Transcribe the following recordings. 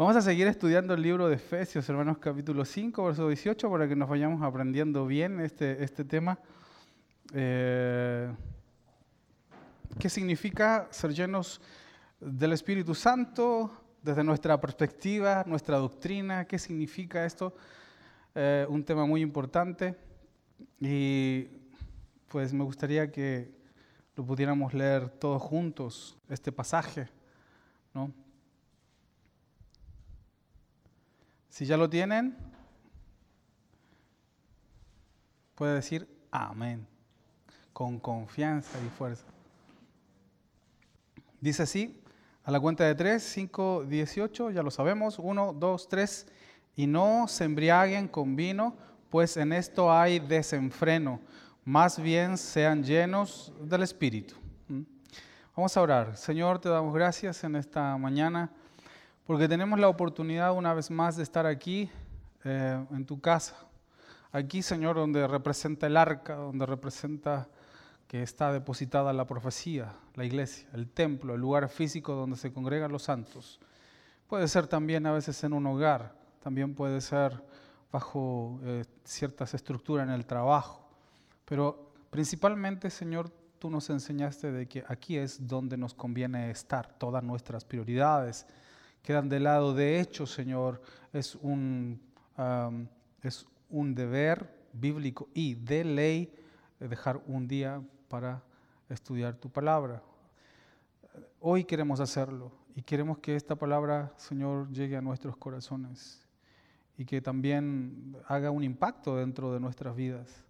Vamos a seguir estudiando el libro de Efesios, hermanos, capítulo 5, verso 18, para que nos vayamos aprendiendo bien este, este tema. Eh, ¿Qué significa ser llenos del Espíritu Santo desde nuestra perspectiva, nuestra doctrina? ¿Qué significa esto? Eh, un tema muy importante y pues me gustaría que lo pudiéramos leer todos juntos, este pasaje, ¿no? Si ya lo tienen, puede decir amén, con confianza y fuerza. Dice así, a la cuenta de 3, 5, 18, ya lo sabemos, 1, 2, 3, y no se embriaguen con vino, pues en esto hay desenfreno, más bien sean llenos del Espíritu. ¿Mm? Vamos a orar. Señor, te damos gracias en esta mañana porque tenemos la oportunidad una vez más de estar aquí eh, en tu casa. Aquí, Señor, donde representa el arca, donde representa que está depositada la profecía, la iglesia, el templo, el lugar físico donde se congregan los santos. Puede ser también a veces en un hogar, también puede ser bajo eh, ciertas estructuras en el trabajo, pero principalmente, Señor, tú nos enseñaste de que aquí es donde nos conviene estar, todas nuestras prioridades, quedan de lado. De hecho, Señor, es un, es un deber bíblico y de ley dejar un día para estudiar tu palabra. Hoy queremos hacerlo y queremos que esta palabra, Señor, llegue a nuestros corazones y que también haga un impacto dentro de nuestras vidas.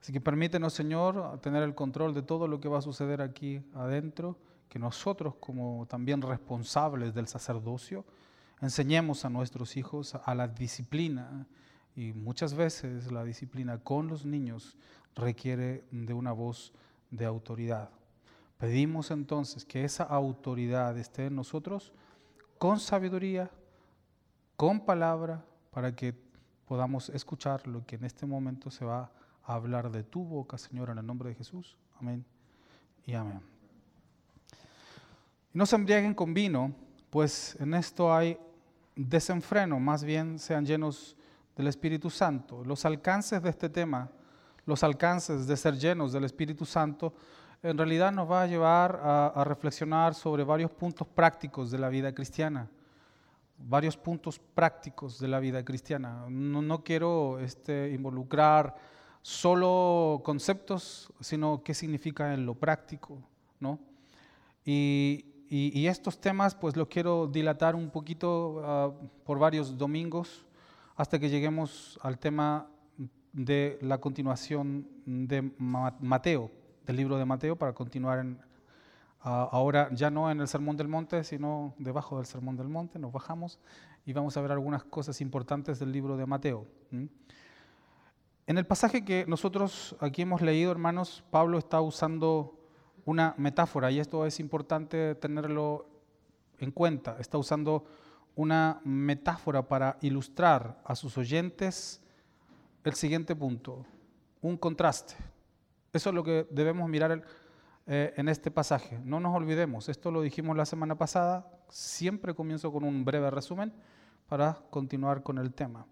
Así que permítenos, Señor, tener el control de todo lo que va a suceder aquí adentro que nosotros como también responsables del sacerdocio enseñemos a nuestros hijos a la disciplina y muchas veces la disciplina con los niños requiere de una voz de autoridad. Pedimos entonces que esa autoridad esté en nosotros con sabiduría, con palabra, para que podamos escuchar lo que en este momento se va a hablar de tu boca, Señor, en el nombre de Jesús. Amén y amén. No se embriaguen con vino, pues en esto hay desenfreno, más bien sean llenos del Espíritu Santo. Los alcances de este tema, los alcances de ser llenos del Espíritu Santo, en realidad nos va a llevar a, reflexionar sobre varios puntos prácticos de la vida cristiana. Varios puntos prácticos de la vida cristiana. No, quiero este, involucrar solo conceptos, sino qué significa en lo práctico, ¿no? Y, y, estos temas pues los quiero dilatar un poquito ah, por varios domingos hasta que lleguemos al tema de la continuación de Mateo, del libro de Mateo, para continuar ah, ahora ya no en el Sermón del Monte, sino debajo del Sermón del Monte, nos bajamos y vamos a ver algunas cosas importantes del libro de Mateo. En el pasaje que nosotros aquí hemos leído, hermanos, Pablo está usando una metáfora, y esto es importante tenerlo en cuenta. Está usando una metáfora para ilustrar a sus oyentes el siguiente punto, un contraste. Eso es lo que debemos mirar eh, en este pasaje. No nos olvidemos, esto lo dijimos la semana pasada, siempre comienzo con un breve resumen para continuar con el tema.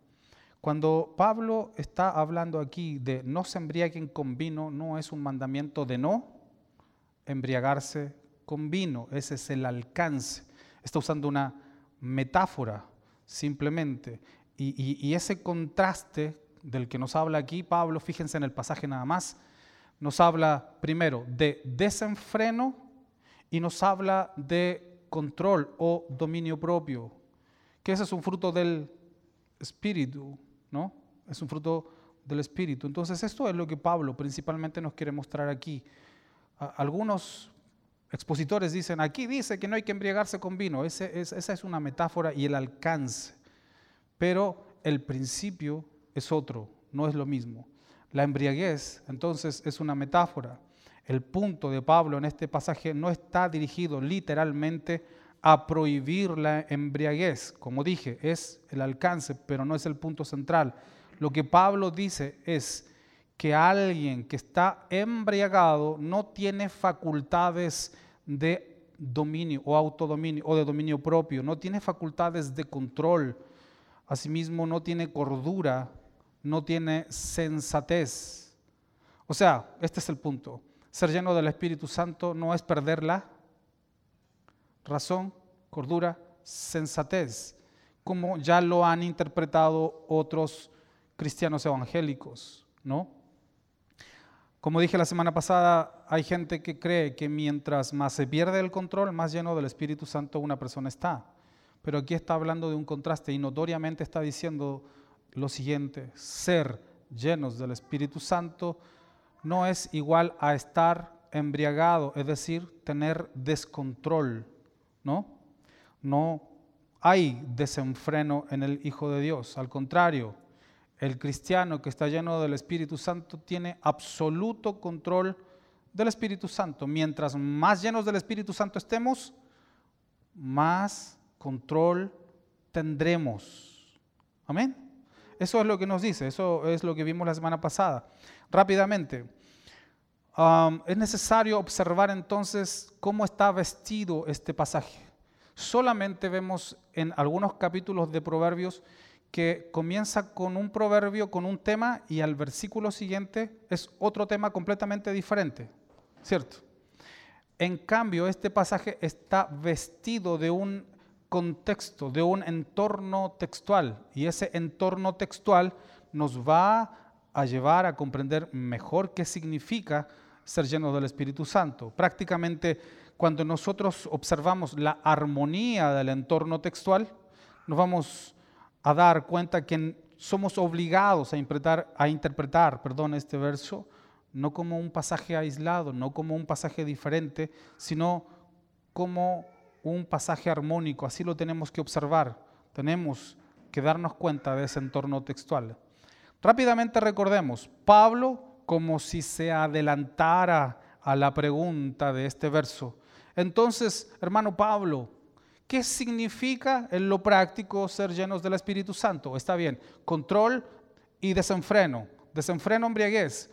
Cuando Pablo está hablando aquí de no se embriaguen con vino, no es un mandamiento de no, embriagarse con vino. Ese es el alcance. Está usando una metáfora simplemente. Y, ese contraste del que nos habla aquí Pablo, fíjense en el pasaje nada más, nos habla primero de desenfreno y nos habla de control o dominio propio, que ese es un fruto del espíritu, ¿no? Es un fruto del espíritu. Entonces esto es lo que Pablo principalmente nos quiere mostrar aquí. Algunos expositores dicen, aquí dice que no hay que embriagarse con vino. esa es una metáfora y el alcance. Pero el principio es otro, no es lo mismo. La embriaguez, entonces, es una metáfora. El punto de Pablo en este pasaje no está dirigido literalmente a prohibir la embriaguez. Como dije, es el alcance, pero no es el punto central. Lo que Pablo dice es, que alguien que está embriagado no tiene facultades de dominio o autodominio o de dominio propio, no tiene facultades de control, asimismo no tiene cordura, no tiene sensatez. O sea, este es el punto. Ser lleno del Espíritu Santo no es perder la razón, cordura, sensatez, como ya lo han interpretado otros cristianos evangélicos, ¿no? Como dije la semana pasada, hay gente que cree que mientras más se pierde el control, más lleno del Espíritu Santo una persona está. Pero aquí está hablando de un contraste y notoriamente está diciendo lo siguiente, ser llenos del Espíritu Santo no es igual a estar embriagado, es decir, tener descontrol, ¿no? No hay desenfreno en el Hijo de Dios, al contrario, el cristiano que está lleno del Espíritu Santo tiene absoluto control del Espíritu Santo. Mientras más llenos del Espíritu Santo estemos, más control tendremos. Amén. Eso es lo que nos dice, eso es lo que vimos la semana pasada. Rápidamente, um, es necesario observar entonces cómo está vestido este pasaje. Solamente vemos en algunos capítulos de Proverbios que comienza con un proverbio, con un tema, y al versículo siguiente es otro tema completamente diferente, ¿cierto? En cambio, este pasaje está vestido de un contexto, de un entorno textual, y ese entorno textual nos va a llevar a comprender mejor qué significa ser lleno del Espíritu Santo. Prácticamente cuando nosotros observamos la armonía del entorno textual, nos vamos a dar cuenta que somos obligados a interpretar, a interpretar perdón, este verso no como un pasaje aislado, no como un pasaje diferente, sino como un pasaje armónico. Así lo tenemos que observar. Tenemos que darnos cuenta de ese entorno textual. Rápidamente recordemos, Pablo como si se adelantara a la pregunta de este verso. Entonces, hermano Pablo, ¿Qué significa en lo práctico ser llenos del Espíritu Santo? Está bien, control y desenfreno. Desenfreno, embriaguez.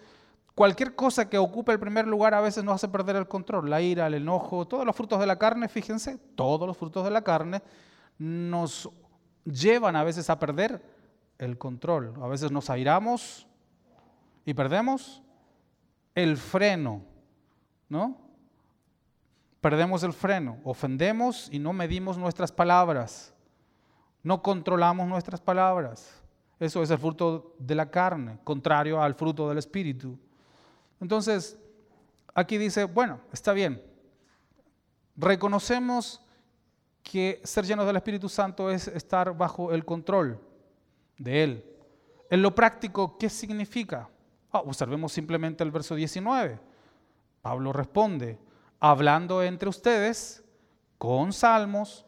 Cualquier cosa que ocupe el primer lugar a veces nos hace perder el control. La ira, el enojo, todos los frutos de la carne, fíjense, todos los frutos de la carne nos llevan a veces a perder el control. A veces nos airamos y perdemos el freno, ¿no? Perdemos el freno, ofendemos y no medimos nuestras palabras, no controlamos nuestras palabras. Eso es el fruto de la carne, contrario al fruto del Espíritu. Entonces, aquí dice, bueno, está bien, reconocemos que ser llenos del Espíritu Santo es estar bajo el control de Él. En lo práctico, ¿qué significa? Ah, observemos simplemente el verso 19. Pablo responde, hablando entre ustedes con salmos,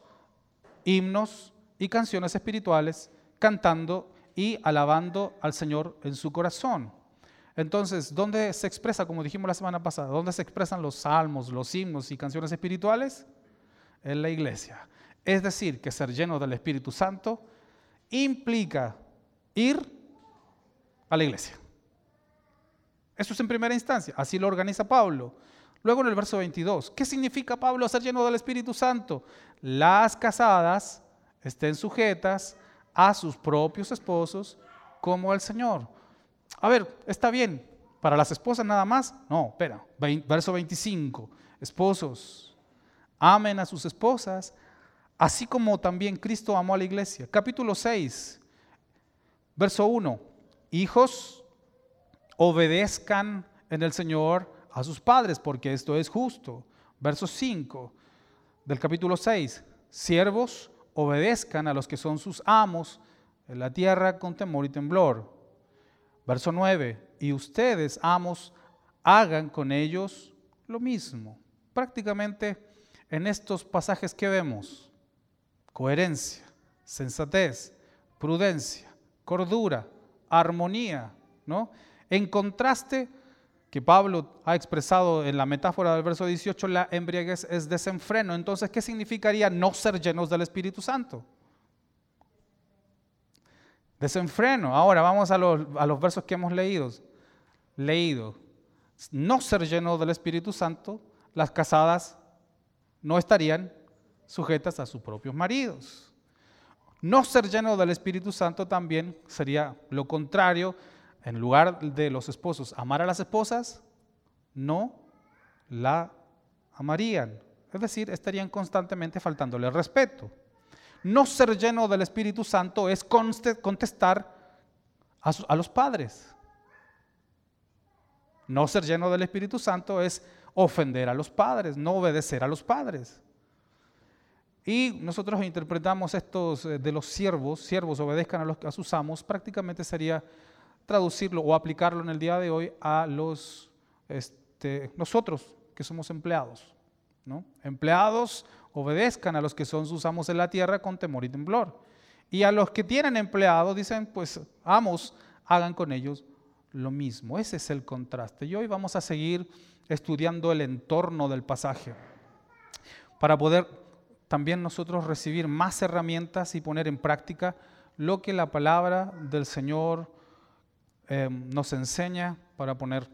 himnos y canciones espirituales, cantando y alabando al Señor en su corazón. Entonces, ¿dónde se expresa, como dijimos la semana pasada, dónde se expresan los salmos, los himnos y canciones espirituales? En la iglesia. Es decir, que ser lleno del Espíritu Santo implica ir a la iglesia. Eso es en primera instancia, así lo organiza Pablo. Luego en el verso 22, ¿qué significa Pablo ser lleno del Espíritu Santo? Las casadas estén sujetas a sus propios esposos como al Señor. A ver, está bien, para las esposas nada más. No, espera, verso 25, esposos, amen a sus esposas, así como también Cristo amó a la iglesia. Capítulo 6, verso 1, hijos, obedezcan en el Señor a sus padres, porque esto es justo. Verso 5 del capítulo 6. Siervos, obedezcan a los que son sus amos en la tierra con temor y temblor. Verso 9. Y ustedes, amos, hagan con ellos lo mismo. Prácticamente en estos pasajes que vemos, coherencia, sensatez, prudencia, cordura, armonía, ¿no? En contraste que Pablo ha expresado en la metáfora del verso 18, la embriaguez es desenfreno. Entonces, ¿qué significaría no ser llenos del Espíritu Santo? Desenfreno. Ahora vamos a los, a los versos que hemos leído. Leído. No ser lleno del Espíritu Santo, las casadas no estarían sujetas a sus propios maridos. No ser lleno del Espíritu Santo también sería lo contrario. En lugar de los esposos amar a las esposas, no la amarían. Es decir, estarían constantemente faltándole respeto. No ser lleno del Espíritu Santo es contestar a, los padres. No ser lleno del Espíritu Santo es ofender a los padres, no obedecer a los padres. Y nosotros interpretamos estos eh, de los siervos, siervos obedezcan a, los, a sus amos, prácticamente sería traducirlo o aplicarlo en el día de hoy a los, este, nosotros que somos empleados. ¿no? Empleados obedezcan a los que son sus amos en la tierra con temor y temblor. Y a los que tienen empleados dicen, pues amos, hagan con ellos lo mismo. Ese es el contraste. Y hoy vamos a seguir estudiando el entorno del pasaje para poder también nosotros recibir más herramientas y poner en práctica lo que la palabra del Señor eh, nos enseña para, poner,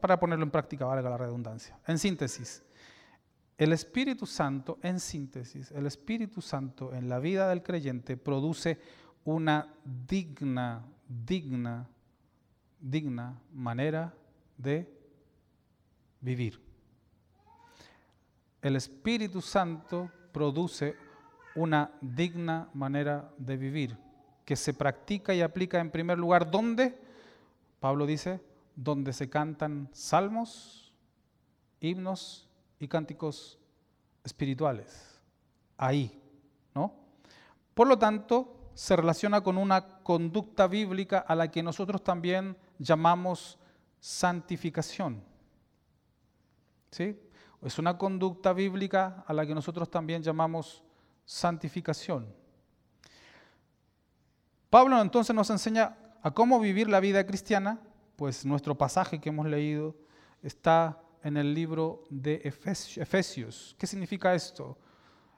para ponerlo en práctica, valga la redundancia. En síntesis, el Espíritu Santo, en síntesis, el Espíritu Santo en la vida del creyente produce una digna, digna, digna manera de vivir. El Espíritu Santo produce una digna manera de vivir, que se practica y aplica en primer lugar, ¿dónde? Pablo dice, donde se cantan salmos, himnos y cánticos espirituales. Ahí, ¿no? Por lo tanto, se relaciona con una conducta bíblica a la que nosotros también llamamos santificación. ¿Sí? Es una conducta bíblica a la que nosotros también llamamos santificación. Pablo entonces nos enseña a cómo vivir la vida cristiana, pues nuestro pasaje que hemos leído está en el libro de Efesios. ¿Qué significa esto?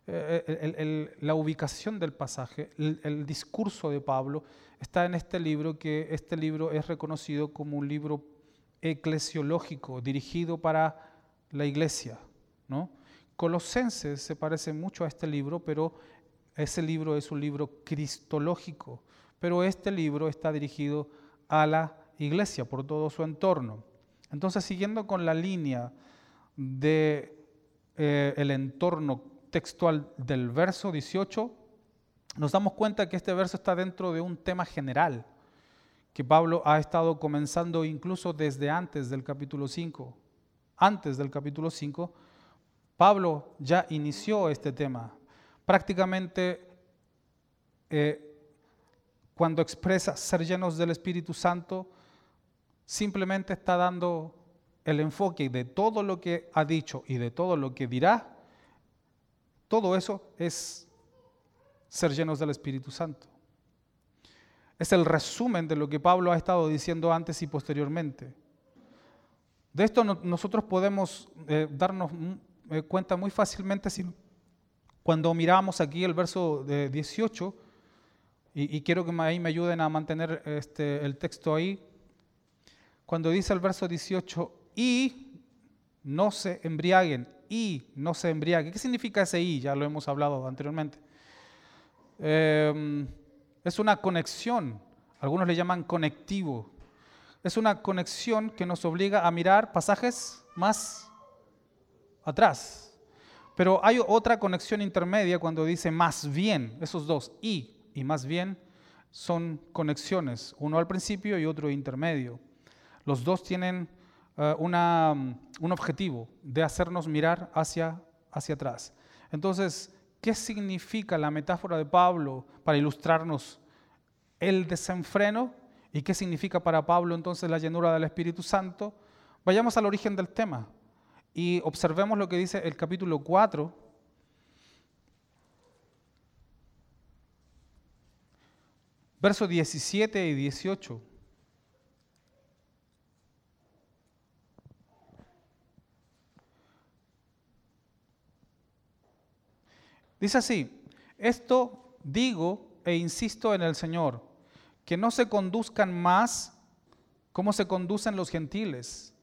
Eh, la ubicación del pasaje, el discurso de Pablo está en este libro, que este libro es reconocido como un libro eclesiológico, dirigido para la iglesia. ¿no? Colosenses se parece mucho a este libro, pero ese libro es un libro cristológico, pero este libro está dirigido a la iglesia por todo su entorno. Entonces, siguiendo con la línea del de, eh, entorno textual del verso 18, nos damos cuenta que este verso está dentro de un tema general que Pablo ha estado comenzando incluso desde antes del capítulo 5 antes del capítulo 5, Pablo ya inició este tema. Prácticamente eh, cuando expresa ser llenos del Espíritu Santo, simplemente está dando el enfoque de todo lo que ha dicho y de todo lo que dirá. Todo eso es ser llenos del Espíritu Santo. Es el resumen de lo que Pablo ha estado diciendo antes y posteriormente. De esto nosotros podemos eh, darnos eh, cuenta muy fácilmente si, cuando miramos aquí el verso de 18, y, quiero que ahí me ayuden a mantener este, el texto ahí, cuando dice el verso 18, y no se embriaguen, y no se embriaguen. ¿Qué significa ese y? Ya lo hemos hablado anteriormente. Em, es una conexión, algunos le llaman conectivo es una conexión que nos obliga a mirar pasajes más atrás. Pero hay otra conexión intermedia cuando dice más bien, esos dos, y y más bien son conexiones, uno al principio y otro intermedio. Los dos tienen eh, una, un objetivo de hacernos mirar hacia, hacia atrás. Entonces, ¿qué significa la metáfora de Pablo para ilustrarnos el desenfreno ¿Y qué significa para Pablo entonces la llenura del Espíritu Santo? Vayamos al origen del tema y observemos lo que dice el capítulo 4. Versos 17 y 18. Dice así, esto digo e insisto en el Señor que no se conduzcan más como se conducen los gentiles,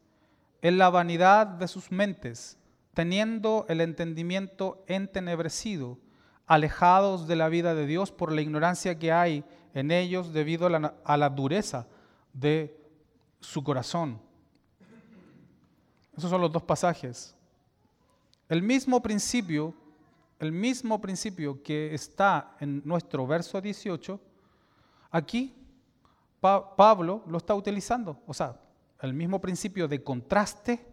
en la vanidad de sus mentes, teniendo el entendimiento entenebrecido, alejados de la vida de Dios por la ignorancia que hay en ellos debido a la, dureza de su corazón. Esos son los dos pasajes. El mismo principio, el mismo principio que está en nuestro verso 18, aquí Pablo lo está utilizando. O sea, el mismo principio de contraste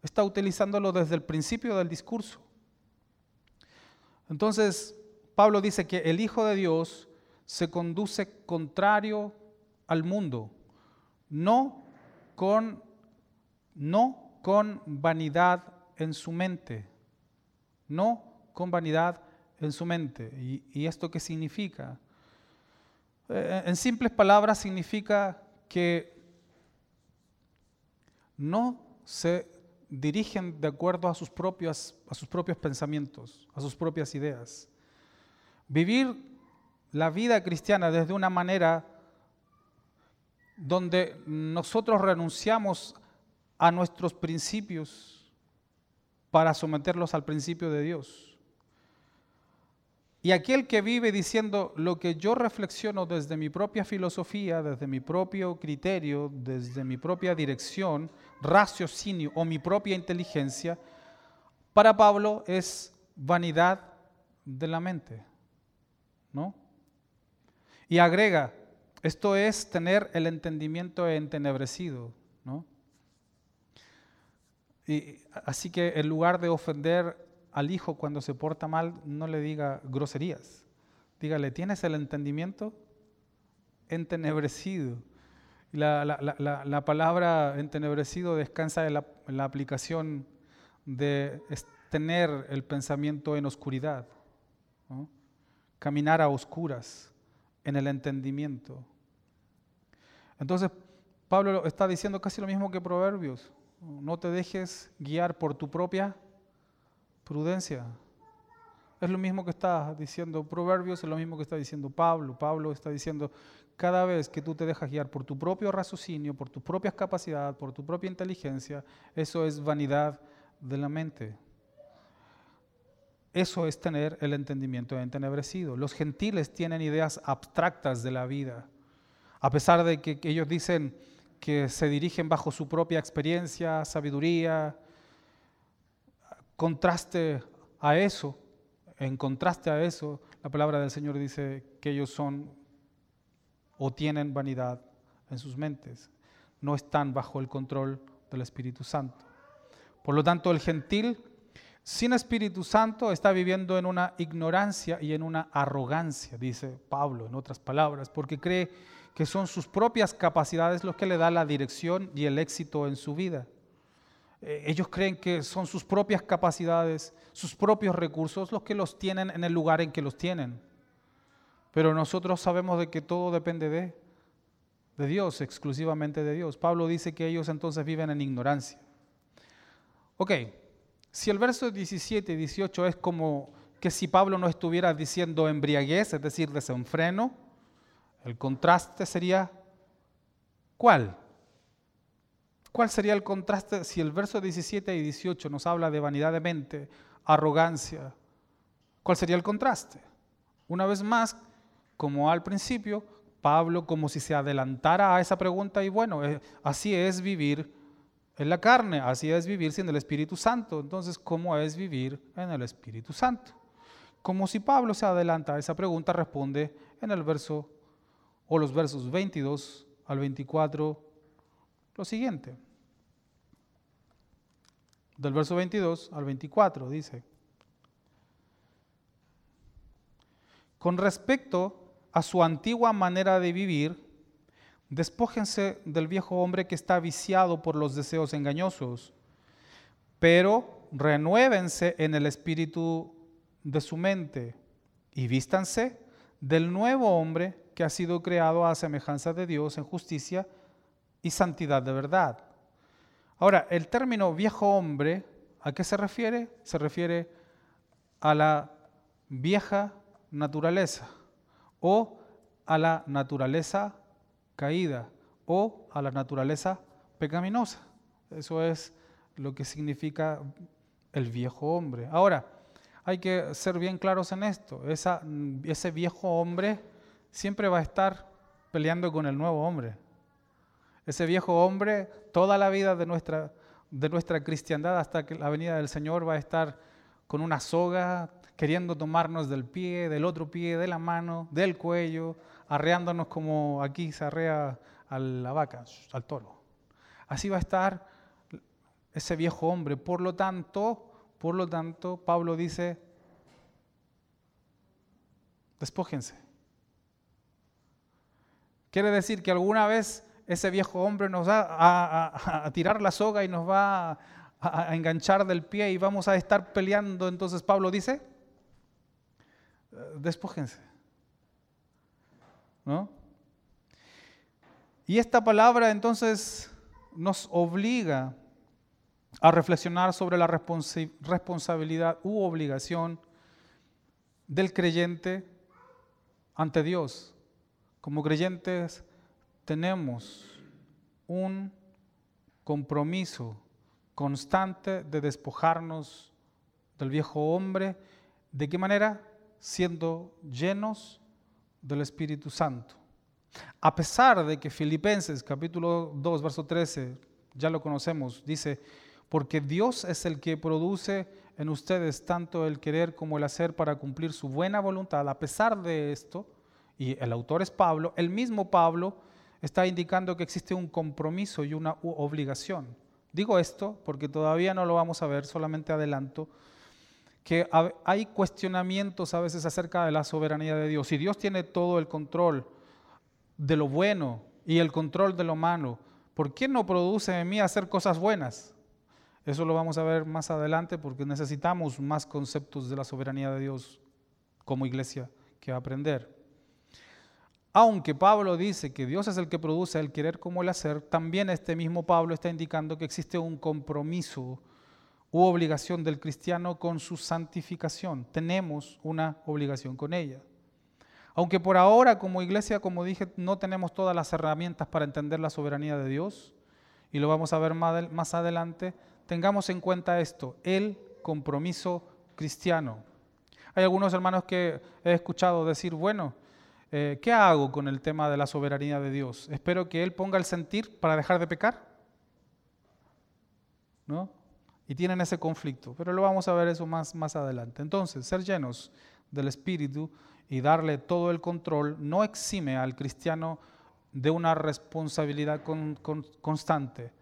está utilizándolo desde el principio del discurso. Entonces, Pablo dice que el Hijo de Dios se conduce contrario al mundo, no con, no con vanidad en su mente, no con vanidad en su mente. ¿Y, esto qué significa? Eh, en simples palabras significa que no se dirigen de acuerdo a sus, propios, a sus propios pensamientos, a sus propias ideas. Vivir la vida cristiana desde una manera donde nosotros renunciamos a nuestros principios para someterlos al principio de Dios. Y aquel que vive diciendo lo que yo reflexiono desde mi propia filosofía, desde mi propio criterio, desde mi propia dirección, raciocinio o mi propia inteligencia, para Pablo es vanidad de la mente. ¿No? Y agrega, esto es tener el entendimiento entenebrecido, ¿no? Y, así que en lugar de ofender al hijo cuando se porta mal, no le diga groserías. Dígale, ¿tienes el entendimiento? Entenebrecido. La, la, palabra entenebrecido descansa en la, aplicación de tener el pensamiento en oscuridad, caminar a oscuras en el entendimiento. Entonces, Pablo está diciendo casi lo mismo que Proverbios. No te dejes guiar por tu propia prudencia. Es lo mismo que está diciendo Proverbios, es lo mismo que está diciendo Pablo. Pablo está diciendo, cada vez que tú te dejas guiar por tu propio raciocinio, por tus propias capacidades, por tu propia inteligencia, eso es vanidad de la mente. Eso es tener el entendimiento entenebrecido. Los gentiles tienen ideas abstractas de la vida. A pesar de que ellos dicen que se dirigen bajo su propia experiencia, sabiduría, contraste a eso, en contraste a eso, la palabra del Señor dice que ellos son o tienen vanidad en sus mentes, no están bajo el control del Espíritu Santo. Por lo tanto, el gentil sin Espíritu Santo está viviendo en una ignorancia y en una arrogancia, dice Pablo en otras palabras, porque cree que son sus propias capacidades los que le da la dirección y el éxito en su vida. Eh, ellos creen que son sus propias capacidades, sus propios recursos los que los tienen en el lugar en que los tienen. Pero nosotros sabemos de que todo depende de, de Dios, exclusivamente de Dios. Pablo dice que ellos entonces viven en ignorancia. Ok, si el verso 17 y 18 es como que si Pablo no estuviera diciendo embriaguez, es decir, desenfreno, el contraste sería ¿cuál? ¿Cuál sería el contraste si el verso 17 y 18 nos habla de vanidad de mente, arrogancia? ¿Cuál sería el contraste? Una vez más, como al principio, Pablo como si se adelantara a esa pregunta y bueno, eh, así es vivir en la carne, así es vivir sin el Espíritu Santo. Entonces, ¿cómo es vivir en el Espíritu Santo? Como si Pablo se adelanta a esa pregunta, responde en el verso o los versos 22 al 24 lo siguiente. Del verso 22 al 24 dice, con respecto a su antigua manera de vivir, Despójense del viejo hombre que está viciado por los deseos engañosos, pero renuévense en el espíritu de su mente y vístanse del nuevo hombre que ha sido creado a semejanza de Dios en justicia y santidad de verdad. Ahora, el término viejo hombre, ¿a qué se refiere? Se refiere a la vieja naturaleza o a la naturaleza caída o a la naturaleza pecaminosa. Eso es lo que significa el viejo hombre. Ahora, hay que ser bien claros en esto. ese viejo hombre siempre va a estar peleando con el nuevo hombre. Ese viejo hombre, toda la vida de nuestra, de nuestra cristiandad hasta que la venida del Señor va a estar con una soga, queriendo tomarnos del pie, del otro pie, de la mano, del cuello, arreándonos como aquí se arrea a la vaca, al toro. Así va a estar ese viejo hombre. Por lo tanto, por lo tanto, Pablo dice, despójense. Quiere decir que alguna vez ese viejo hombre nos va a, tirar la soga y nos va a, enganchar del pie y vamos a estar peleando. Entonces Pablo dice, despójense. Y esta palabra entonces nos obliga a reflexionar sobre la responsabilidad u obligación del creyente ante Dios. Como creyentes tenemos un compromiso constante de despojarnos del viejo hombre. ¿De qué manera? Siendo llenos del Espíritu Santo. A pesar de que Filipenses capítulo 2, verso 13, ya lo conocemos, dice, porque Dios es el que produce en ustedes tanto el querer como el hacer para cumplir su buena voluntad. A pesar de esto, y el autor es Pablo, el mismo Pablo está indicando que existe un compromiso y una obligación. Digo esto porque todavía no lo vamos a ver, solamente adelanto, que hay cuestionamientos a veces acerca de la soberanía de Dios. Si Dios tiene todo el control de lo bueno y el control de lo malo, ¿por qué no produce en mí hacer cosas buenas? Eso lo vamos a ver más adelante porque necesitamos más conceptos de la soberanía de Dios como iglesia que aprender. Aunque Pablo dice que Dios es el que produce el querer como el hacer, también este mismo Pablo está indicando que existe un compromiso u obligación del cristiano con su santificación. Tenemos una obligación con ella. Aunque por ahora como iglesia, como dije, no tenemos todas las herramientas para entender la soberanía de Dios, y lo vamos a ver más adelante, tengamos en cuenta esto, el compromiso cristiano. Hay algunos hermanos que he escuchado decir, bueno, eh, ¿qué hago con el tema de la soberanía de Dios? ¿Espero que Él ponga el sentir para dejar de pecar? ¿No? Y tienen ese conflicto, pero lo vamos a ver eso más, más adelante. Entonces, ser llenos del Espíritu y darle todo el control no exime al cristiano de una responsabilidad constante.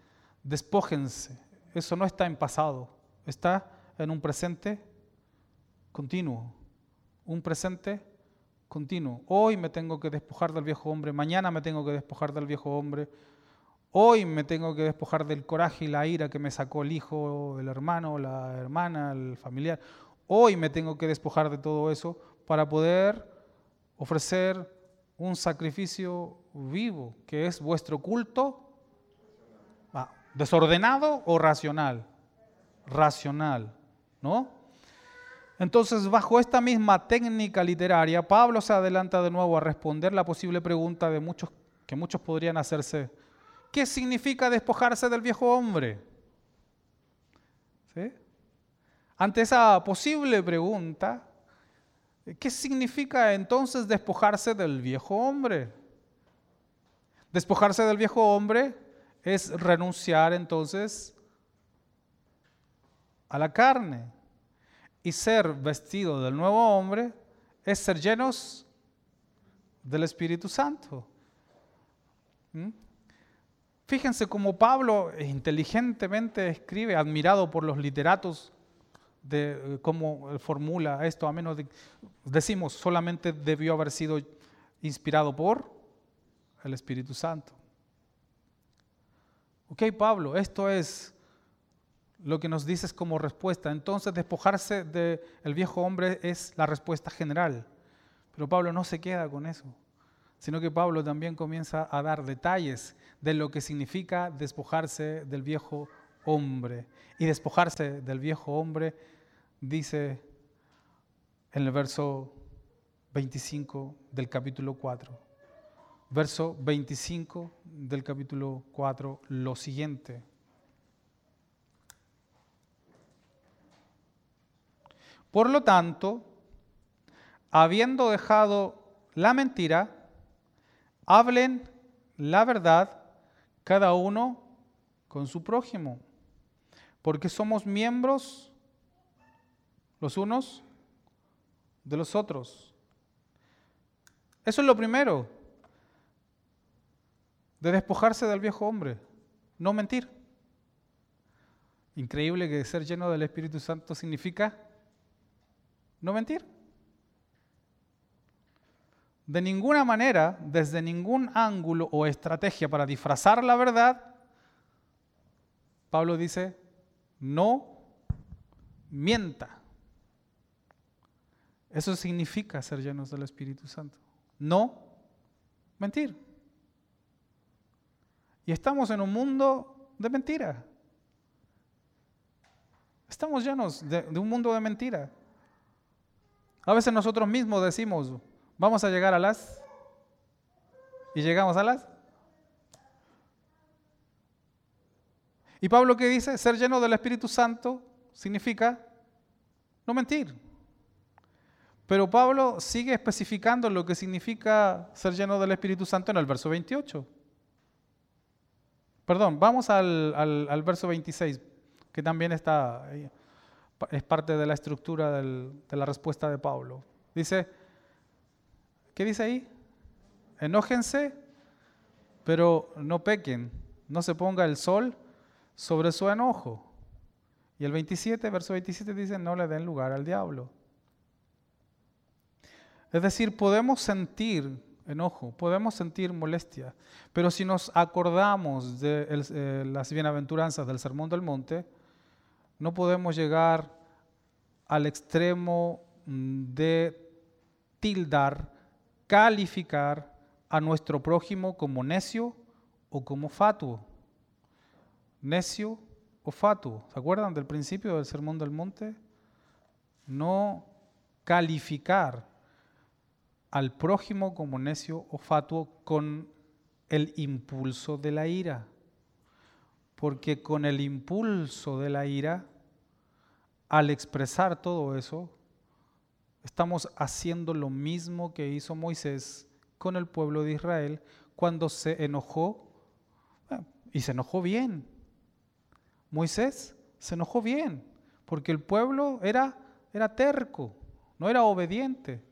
Despójense. Eso no está en pasado, está en un presente continuo. Un presente continuo. Hoy me tengo que despojar del viejo hombre, mañana me tengo que despojar del viejo hombre, hoy me tengo que despojar del coraje y la ira que me sacó el hijo, el hermano, la hermana, el familiar. Hoy me tengo que despojar de todo eso para poder ofrecer un sacrificio vivo, que es vuestro culto, ah, desordenado o racional. Racional, ¿no? Entonces, bajo esta misma técnica literaria, Pablo se adelanta de nuevo a responder la posible pregunta de muchos que muchos podrían hacerse. ¿Qué significa despojarse del viejo hombre? Ante esa posible pregunta, ¿qué significa entonces despojarse del viejo hombre? Despojarse del viejo hombre es renunciar entonces a la carne y ser vestido del nuevo hombre es ser llenos del Espíritu Santo. ¿Mm? Fíjense cómo Pablo inteligentemente escribe, admirado por los literatos de cómo formula esto, a menos de, decimos solamente debió haber sido inspirado por el Espíritu Santo. Ok, Pablo, esto es lo que nos dices como respuesta. Entonces despojarse del viejo hombre es la respuesta general. Pero Pablo no se queda con eso, sino que Pablo también comienza a dar detalles de lo que significa despojarse del viejo hombre. Y despojarse del viejo hombre dice en el verso 25 del capítulo 4. Verso 25 del capítulo 4, lo siguiente. Por lo tanto, habiendo dejado la mentira, hablen la verdad cada uno con su prójimo, porque somos miembros los unos de los otros. Eso es lo primero, de despojarse del viejo hombre, no mentir. Increíble que ser lleno del Espíritu Santo significa no mentir. De ninguna manera, desde ningún ángulo o estrategia para disfrazar la verdad, Pablo dice, no mienta. Eso significa ser llenos del Espíritu Santo. No mentir. Y estamos en un mundo de mentira. Estamos llenos de, un mundo de mentira. A veces nosotros mismos decimos, vamos a llegar a las... Y llegamos a las... Y Pablo que dice, ser lleno del Espíritu Santo significa no mentir. Pero Pablo sigue especificando lo que significa ser lleno del Espíritu Santo en el verso 28. Perdón, vamos al, al verso 26, que también está, es parte de la estructura de la respuesta de Pablo. Dice, ¿qué dice ahí? Enójense, pero no pequen, no se ponga el sol sobre su enojo. Y el 27, verso 27 dice, no le den lugar al diablo. Es decir, podemos sentir enojo, podemos sentir molestia, pero si nos acordamos de eh, las bienaventuranzas del Sermón del Monte, no podemos llegar al extremo mm, de tildar, calificar a nuestro prójimo como necio o como fatuo necio o fatuo. ¿Se acuerdan del principio del Sermón del Monte? No calificar al prójimo como necio o fatuo con el impulso de la ira. Porque con el impulso de la ira, al expresar todo eso, estamos haciendo lo mismo que hizo Moisés con el pueblo de Israel cuando se enojó, y se enojó bien, Moisés se enojó bien, porque el pueblo era, era terco, no era obediente.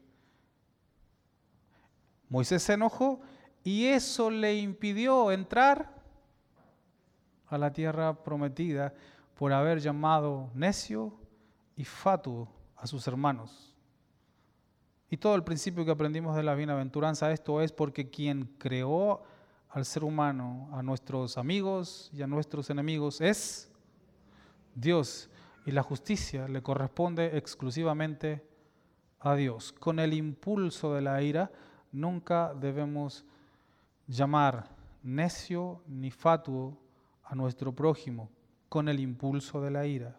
Moisés se enojó y eso le impidió entrar a la tierra prometida por haber llamado necio y fatuo a sus hermanos. Y todo el principio que aprendimos de la bienaventuranza, esto es porque quien creó al ser humano, a nuestros amigos y a nuestros enemigos, es Dios y la justicia le corresponde exclusivamente a Dios. Con el impulso de la ira nunca debemos llamar necio ni fatuo a nuestro prójimo con el impulso de la ira.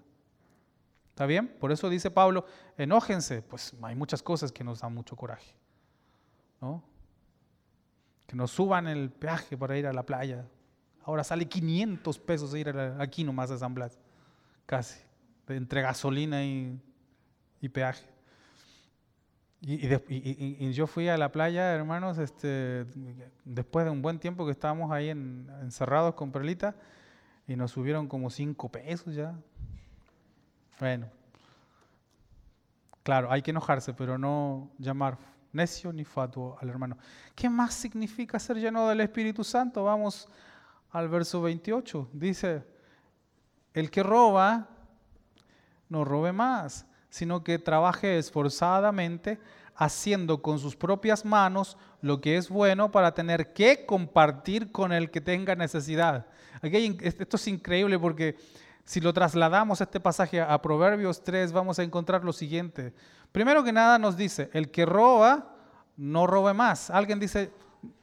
¿Está bien? Por eso dice Pablo, enójense. Pues hay muchas cosas que nos dan mucho coraje. ¿no? Que nos suban el peaje para ir a la playa. Ahora sale 500 pesos ir aquí nomás a San Blas casi, entre gasolina y, peaje. Y, yo fui a la playa, hermanos, este, después de un buen tiempo que estábamos ahí encerrados con Perlita, y nos subieron como cinco pesos ya. Bueno, claro, hay que enojarse, pero no llamar necio ni fatuo al hermano. ¿Qué más significa ser lleno del Espíritu Santo? Vamos al verso 28. Dice, el que roba, no robe más, sino que trabaje esforzadamente haciendo con sus propias manos lo que es bueno para tener que compartir con el que tenga necesidad. Aquí esto es increíble porque si lo trasladamos este pasaje a Proverbios 3 vamos a encontrar lo siguiente. Primero que nada nos dice, el que roba, no robe más. Alguien dice,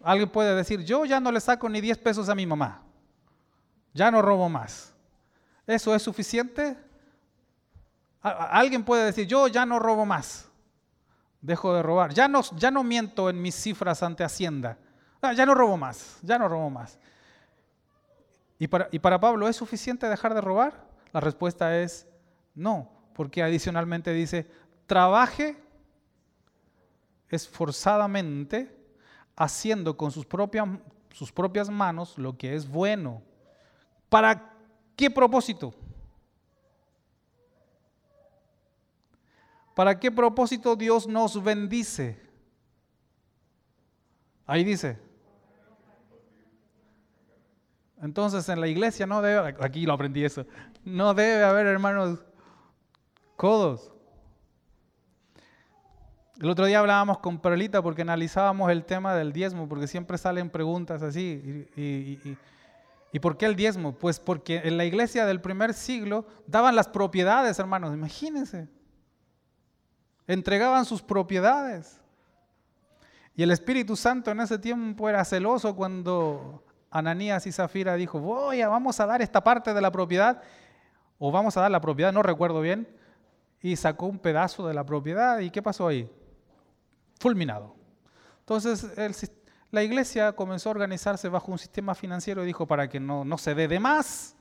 alguien puede decir, yo ya no le saco ni 10 pesos a mi mamá, ya no robo más. ¿Eso es suficiente? Alguien puede decir, yo ya no robo más, dejo de robar, ya no, ya no miento en mis cifras ante Hacienda, ah, ya no robo más, ya no robo más. ¿Y para, ¿Y para Pablo es suficiente dejar de robar? La respuesta es no, porque adicionalmente dice, trabaje esforzadamente haciendo con sus propias, sus propias manos lo que es bueno. ¿Para qué propósito? ¿Para qué propósito Dios nos bendice? Ahí dice. Entonces en la iglesia no debe, aquí lo aprendí eso, no debe haber hermanos codos. El otro día hablábamos con Perlita porque analizábamos el tema del diezmo, porque siempre salen preguntas así. Y, y, por qué el diezmo? Pues porque en la iglesia del primer siglo daban las propiedades, hermanos, imagínense. Entregaban sus propiedades. Y el Espíritu Santo en ese tiempo era celoso cuando Ananías y Zafira dijo, voy, vamos a dar esta parte de la propiedad, o vamos a dar la propiedad, no recuerdo bien, y sacó un pedazo de la propiedad. ¿Y qué pasó ahí? fulminado. Entonces la iglesia comenzó a organizarse bajo un sistema financiero y dijo para que no, no se dé de más.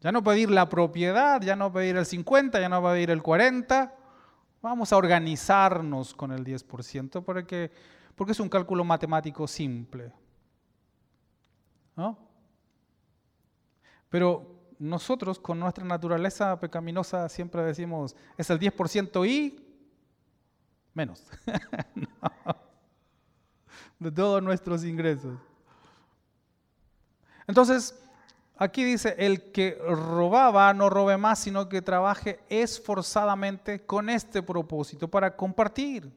Ya no pedir la propiedad, ya no pedir el 50, ya no pedir el 40. Vamos a organizarnos con el 10% porque, porque es un cálculo matemático simple. ¿No? Pero nosotros con nuestra naturaleza pecaminosa siempre decimos, es el 10% y menos. De todos nuestros ingresos. Entonces, aquí dice, el que robaba no robe más, sino que trabaje esforzadamente con este propósito, para compartir.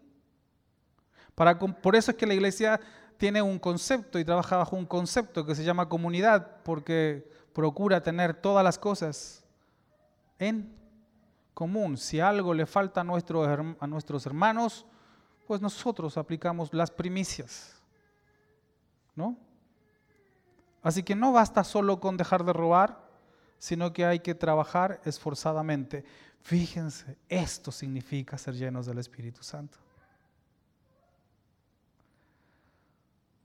Para, por eso es que la iglesia tiene un concepto y trabaja bajo un concepto que se llama comunidad, porque procura tener todas las cosas en común. Si algo le falta a, a nuestros hermanos, pues nosotros aplicamos las primicias. ¿No? Así que no basta solo con dejar de robar, sino que hay que trabajar esforzadamente. Fíjense, esto significa ser llenos del Espíritu Santo.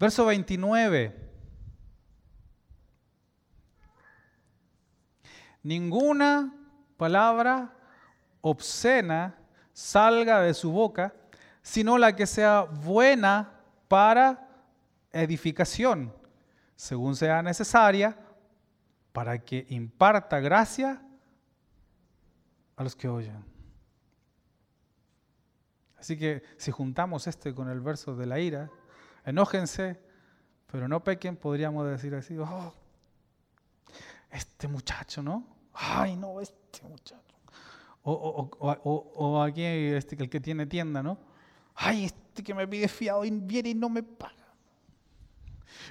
Verso 29. Ninguna palabra obscena salga de su boca, sino la que sea buena para edificación, según sea necesaria, para que imparta gracia a los que oyen. Así que si juntamos este con el verso de la ira, enójense, pero no pequen, podríamos decir así, oh, este muchacho, ¿no? Ay, no, este muchacho. O, aquí este, el que tiene tienda, ¿no? Ay, este que me pide fiado y viene y no me paga.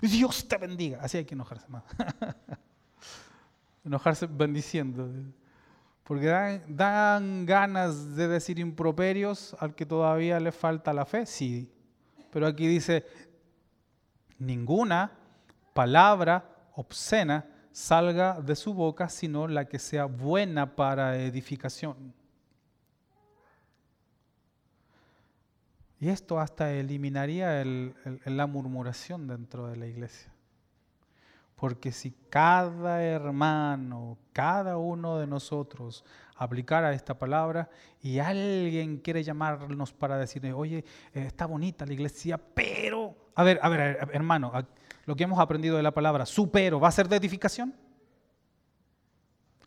Dios te bendiga. Así hay que enojarse más. enojarse bendiciendo. Porque dan, dan, ganas de decir improperios al que todavía le falta la fe, sí. Pero aquí dice, ninguna palabra obscena salga de su boca, sino la que sea buena para edificación. Y esto hasta eliminaría la murmuración dentro de la iglesia. Porque si cada hermano, cada uno de nosotros aplicara esta palabra y alguien quiere llamarnos para decirle, oye, eh, está bonita la iglesia, pero, a ver, a ver, hermano, lo que hemos aprendido de la palabra, supero, ¿va a ser de edificación?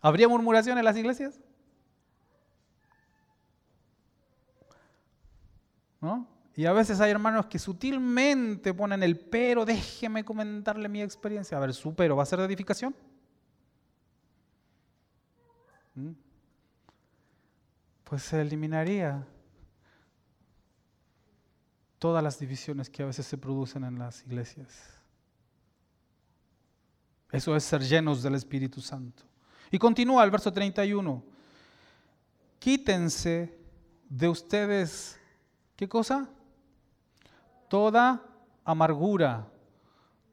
¿Habría murmuración en las iglesias? ¿No? Y a veces hay hermanos que sutilmente ponen el pero, déjeme comentarle mi experiencia. A ver, su pero, ¿va a ser de edificación? ¿Mm? Pues se eliminaría todas las divisiones que a veces se producen en las iglesias. Eso es ser llenos del Espíritu Santo. Y continúa el verso 31. Quítense de ustedes, ¿qué cosa? Toda amargura,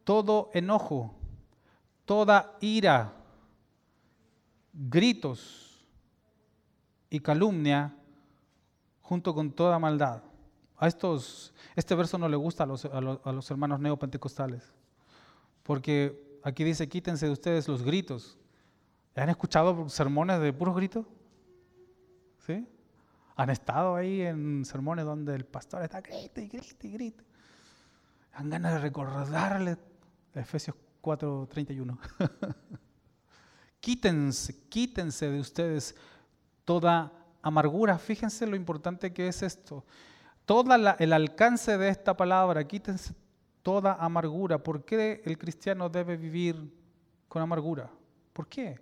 todo enojo, toda ira, gritos y calumnia, junto con toda maldad. A estos, este verso no le gusta a los, a los, a los hermanos neopentecostales, porque aquí dice, quítense de ustedes los gritos. ¿Han escuchado sermones de puros gritos? ¿Sí? ¿Han estado ahí en sermones donde el pastor está grita y grita y grita? Han ganas de recordarle Efesios 4:31. quítense, quítense de ustedes toda amargura. Fíjense lo importante que es esto. Todo el alcance de esta palabra, quítense toda amargura. ¿Por qué el cristiano debe vivir con amargura? ¿Por qué?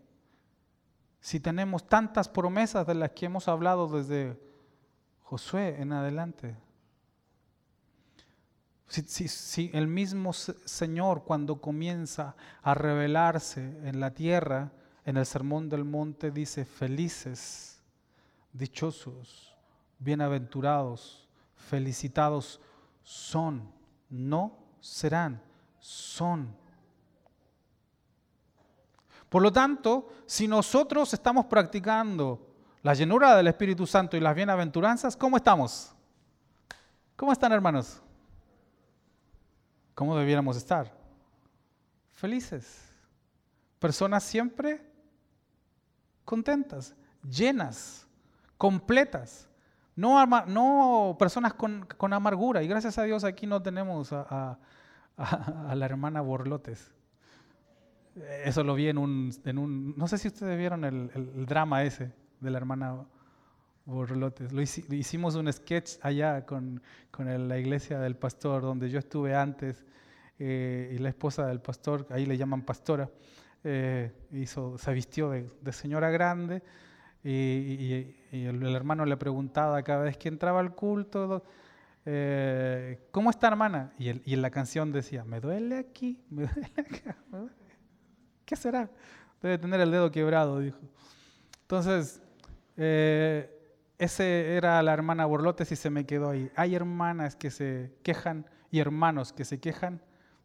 Si tenemos tantas promesas de las que hemos hablado desde Josué en adelante. Si, el mismo Señor cuando comienza a revelarse en la tierra, en el Sermón del Monte, dice, felices, dichosos, bienaventurados, felicitados son, no serán, son. Por lo tanto, si nosotros estamos practicando la llenura del Espíritu Santo y las bienaventuranzas, ¿cómo estamos? ¿Cómo están hermanos? ¿Cómo debiéramos estar? Felices. Personas siempre contentas, llenas, completas. No, no personas con, amargura. Y gracias a Dios aquí no tenemos a, la hermana Borlotes. Eso lo vi en un, no sé si ustedes vieron el drama ese de la hermana Borlotes. Lo hicimos un sketch allá con, la iglesia del pastor, donde yo estuve antes, eh, y la esposa del pastor, ahí le llaman pastora, eh, hizo, se vistió de, señora grande, y, el, hermano le preguntaba cada vez que entraba al culto, eh, ¿cómo está hermana? Y, y, en la canción decía, me duele aquí, me duele acá, ¿qué será? Debe tener el dedo quebrado, dijo. Entonces, eh, ese era la hermana Borlotes y se me quedó ahí. Hay hermanas que se quejan y hermanos que se quejan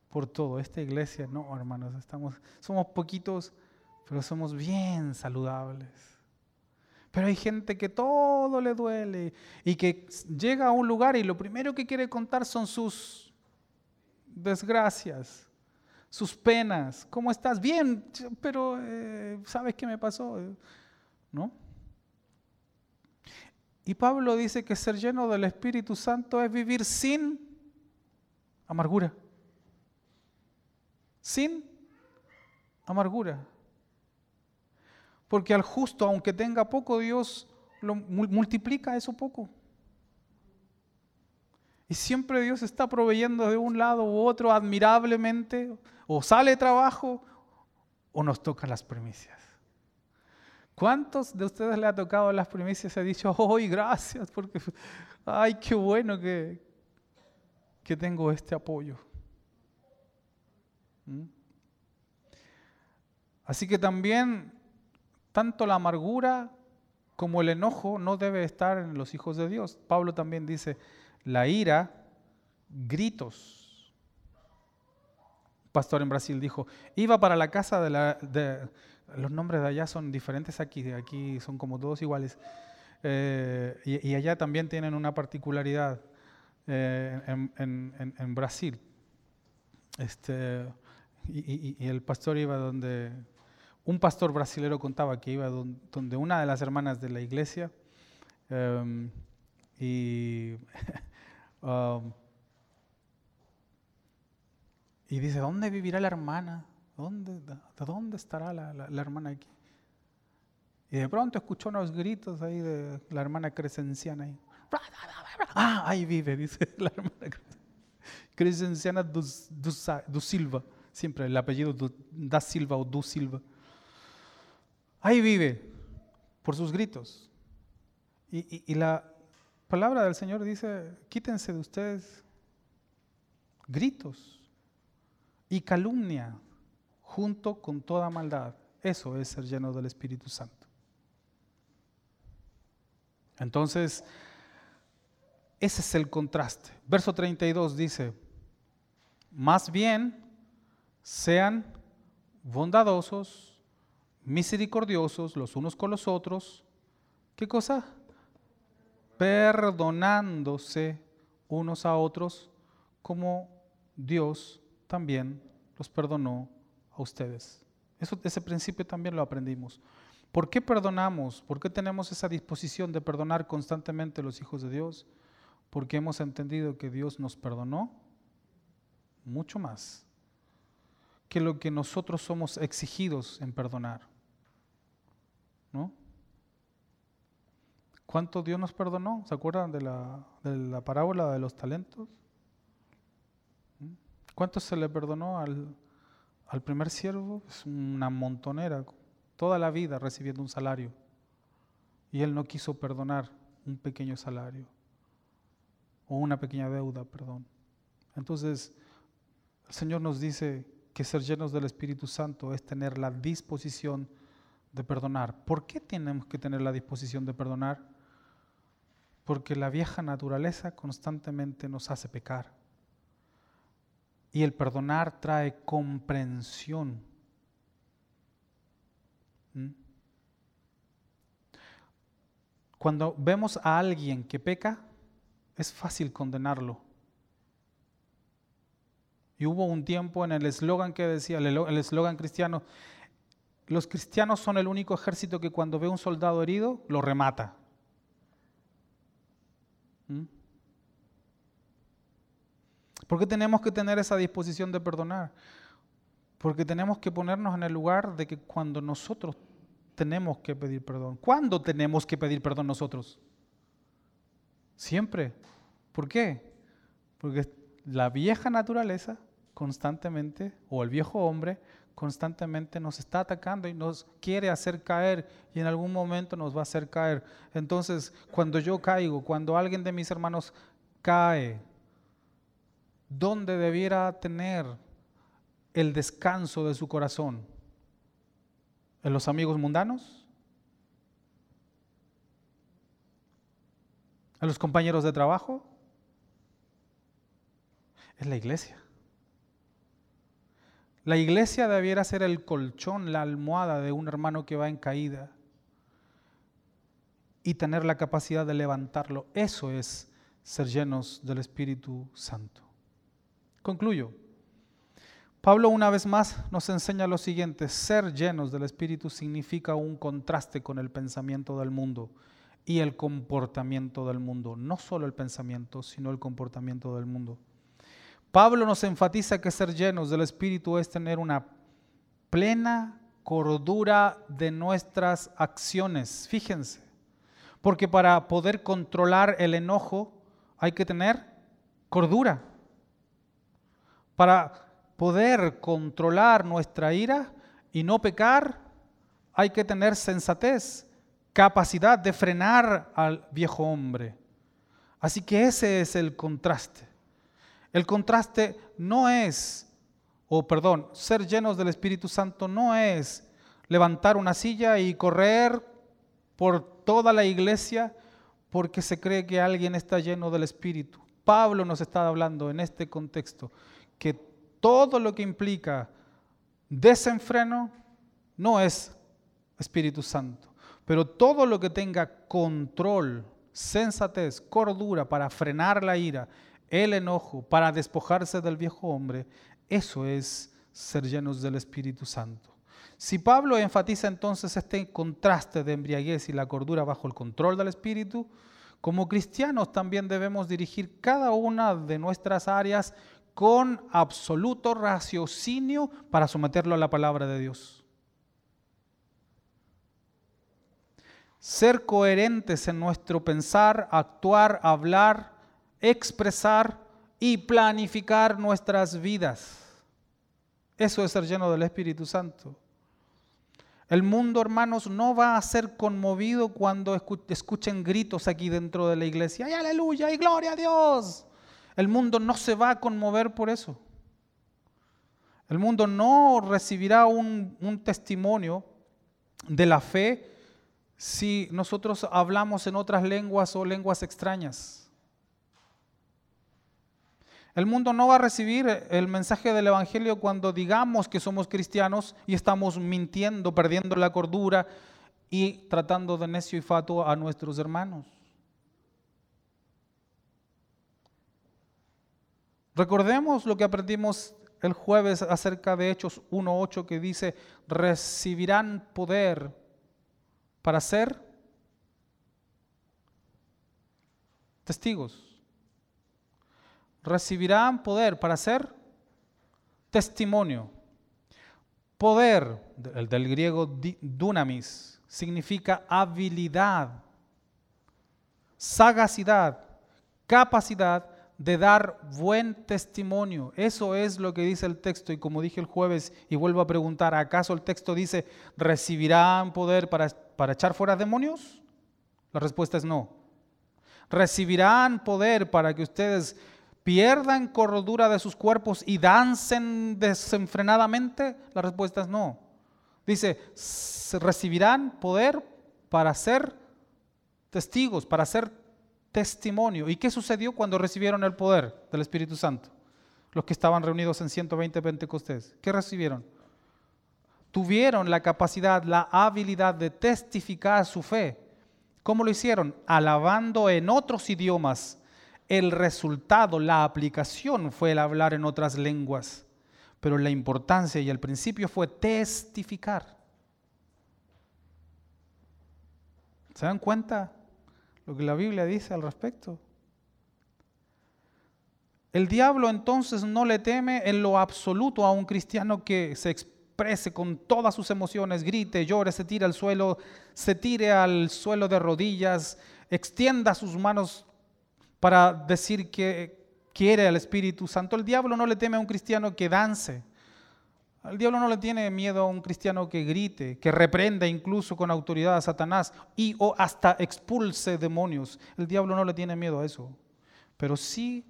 por todo. Esta iglesia, no, hermanos, estamos, somos poquitos, pero somos bien saludables. Pero hay gente que todo le duele y que llega a un lugar y lo primero que quiere contar son sus desgracias, sus penas. ¿Cómo estás? Bien, pero eh, ¿sabes qué me pasó? ¿No? Y Pablo dice que ser lleno del Espíritu Santo es vivir sin amargura. Sin amargura. Porque al justo, aunque tenga poco, Dios lo multiplica eso poco. Y siempre Dios está proveyendo de un lado u otro admirablemente, o sale trabajo, o nos tocan las primicias. ¿Cuántos de ustedes le ha tocado las primicias y ha dicho, ¡ay, gracias! Porque, ¡ay, qué bueno que, que tengo este apoyo! ¿Mm? Así que también, tanto la amargura como el enojo no debe estar en los hijos de Dios. Pablo también dice, la ira, gritos. Pastor en Brasil dijo, iba para la casa de la... Los nombres de allá son diferentes aquí, de aquí son como todos iguales. Eh, y, allá también tienen una particularidad eh, en, Brasil. Este, y, el pastor iba donde, un pastor brasilero contaba que iba donde, una de las hermanas de la iglesia em, y, um, y dice, ¿dónde vivirá la hermana? ¿Dónde, ¿De dónde estará la, hermana aquí? Y de pronto escuchó unos gritos ahí de la hermana crescenciana. Ahí. Ah, ahí vive, dice la hermana crescenciana du, Silva. Siempre el apellido da Silva o du Silva. Ahí vive por sus gritos. Y, la palabra del Señor dice, quítense de ustedes gritos y calumnia junto con toda maldad. Eso es ser lleno del Espíritu Santo. Entonces, ese es el contraste. Verso 32 dice, más bien sean bondadosos, misericordiosos los unos con los otros. ¿Qué cosa? Perdonándose unos a otros como Dios también los perdonó a ustedes. Ese principio también lo aprendimos. ¿Por qué perdonamos? ¿Por qué tenemos esa disposición de perdonar constantemente a los hijos de Dios? Porque hemos entendido que Dios nos perdonó mucho más que lo que nosotros somos exigidos en perdonar. ¿No? ¿Cuánto Dios nos perdonó? ¿Se acuerdan de la, de la parábola de los talentos? ¿Mm? ¿Cuánto se le perdonó al, al primer siervo? Es una montonera, toda la vida recibiendo un salario. Y él no quiso perdonar un pequeño salario o una pequeña deuda, perdón. Entonces, el Señor nos dice que ser llenos del Espíritu Santo es tener la disposición de perdonar. ¿Por qué tenemos que tener la disposición de perdonar? Porque la vieja naturaleza constantemente nos hace pecar. Y el perdonar trae comprensión ¿Mm? Cuando vemos a alguien que peca, es fácil condenarlo. Y hubo un tiempo en el eslogan que decía, el eslogan cristiano, los cristianos son el único ejército que cuando ve un soldado herido, lo remata. ¿Mm? ¿Por qué tenemos que tener esa disposición de perdonar? Porque tenemos que ponernos en el lugar de que cuando nosotros tenemos que pedir perdón. ¿Cuándo tenemos que pedir perdón nosotros? Siempre. ¿Por qué? Porque la vieja naturaleza constantemente, o el viejo hombre, constantemente nos está atacando y nos quiere hacer caer y en algún momento nos va a hacer caer. Entonces, cuando yo caigo, cuando alguien de mis hermanos cae, ¿dónde debiera tener el descanso de su corazón? ¿En los amigos mundanos? ¿En los compañeros de trabajo? Es la iglesia. La iglesia debiera ser el colchón, la almohada de un hermano que va en caída y tener la capacidad de levantarlo. Eso es ser llenos del Espíritu Santo. Concluyo. Pablo una vez más nos enseña lo siguiente, ser llenos del Espíritu significa un contraste con el pensamiento del mundo y el comportamiento del mundo, no solo el pensamiento, sino el comportamiento del mundo. Pablo nos enfatiza que ser llenos del Espíritu es tener una plena cordura de nuestras acciones. Fíjense, porque para poder controlar el enojo hay que tener cordura. Para poder controlar nuestra ira y no pecar, hay que tener sensatez, capacidad de frenar al viejo hombre. Así que ese es el contraste. El contraste no es, o perdón, ser llenos del Espíritu Santo no es levantar una silla y correr por toda la iglesia porque se cree que alguien está lleno del Espíritu. Pablo nos está hablando en este contexto que todo lo que implica desenfreno no es Espíritu Santo. Pero todo lo que tenga control, sensatez, cordura para frenar la ira, el enojo, para despojarse del viejo hombre, eso es ser llenos del Espíritu Santo. Si Pablo enfatiza entonces este contraste de embriaguez y la cordura bajo el control del Espíritu, como cristianos también debemos dirigir cada una de nuestras áreas con absoluto raciocinio para someterlo a la palabra de Dios. Ser coherentes en nuestro pensar, actuar, hablar, expresar y planificar nuestras vidas. Eso es ser lleno del Espíritu Santo. El mundo, hermanos, no va a ser conmovido cuando escuchen gritos aquí dentro de la iglesia. ¡Ay, aleluya! ¡Y gloria a Dios! El mundo no se va a conmover por eso. El mundo no recibirá un, testimonio de la fe si nosotros hablamos en otras lenguas o lenguas extrañas. El mundo no va a recibir el mensaje del Evangelio cuando digamos que somos cristianos y estamos mintiendo, perdiendo la cordura y tratando de necio y fatuo a nuestros hermanos. Recordemos lo que aprendimos el jueves acerca de Hechos 1.8 que dice, recibirán poder para ser testigos. Recibirán poder para ser testimonio. Poder, el del griego dunamis, significa habilidad, sagacidad, capacidad de dar buen testimonio. Eso es lo que dice el texto y como dije el jueves y vuelvo a preguntar, ¿acaso el texto dice, ¿recibirán poder para, para echar fuera demonios? La respuesta es no. ¿Recibirán poder para que ustedes pierdan cordura de sus cuerpos y dancen desenfrenadamente? La respuesta es no. Dice, recibirán poder para ser testigos, para ser testimonio. ¿Y qué sucedió cuando recibieron el poder del Espíritu Santo? Los que estaban reunidos en 120 Pentecostés. ¿Qué recibieron? Tuvieron la capacidad, la habilidad de testificar su fe. ¿Cómo lo hicieron? Alabando en otros idiomas. El resultado, la aplicación fue el hablar en otras lenguas. Pero la importancia y el principio fue testificar. ¿Se dan cuenta? lo que la Biblia dice al respecto. El diablo entonces no le teme en lo absoluto a un cristiano que se exprese con todas sus emociones, grite, llore, se tire al suelo, se tire al suelo de rodillas, extienda sus manos para decir que quiere al Espíritu Santo. El diablo no le teme a un cristiano que dance, el diablo no le tiene miedo a un cristiano que grite, que reprenda incluso con autoridad a Satanás y o hasta expulse demonios. El diablo no le tiene miedo a eso. Pero sí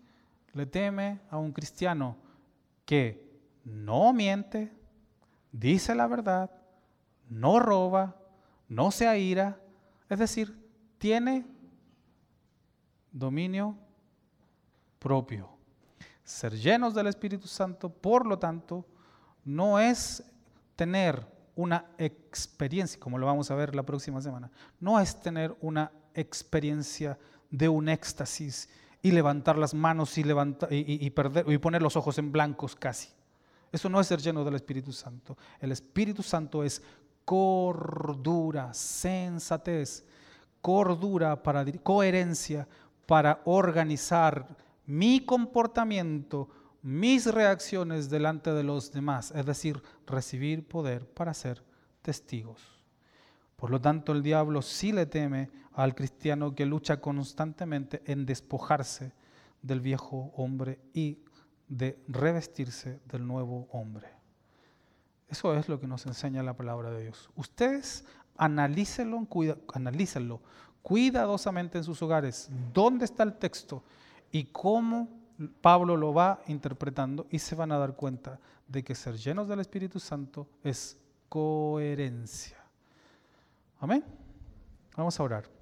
le teme a un cristiano que no miente, dice la verdad, no roba, no se aira, es decir, tiene dominio propio. Ser llenos del Espíritu Santo, por lo tanto, no es tener una experiencia, como lo vamos a ver la próxima semana, no es tener una experiencia de un éxtasis y levantar las manos y, y, perder, y poner los ojos en blancos casi. Eso no es ser lleno del Espíritu Santo. El Espíritu Santo es cordura, sensatez, cordura para coherencia para organizar mi comportamiento mis reacciones delante de los demás, es decir, recibir poder para ser testigos. Por lo tanto, el diablo sí le teme al cristiano que lucha constantemente en despojarse del viejo hombre y de revestirse del nuevo hombre. Eso es lo que nos enseña la palabra de Dios. Ustedes analícenlo, analícenlo cuidadosamente en sus hogares. ¿Dónde está el texto? ¿Y cómo Pablo lo va interpretando y se van a dar cuenta de que ser llenos del Espíritu Santo es coherencia. Amén. Vamos a orar.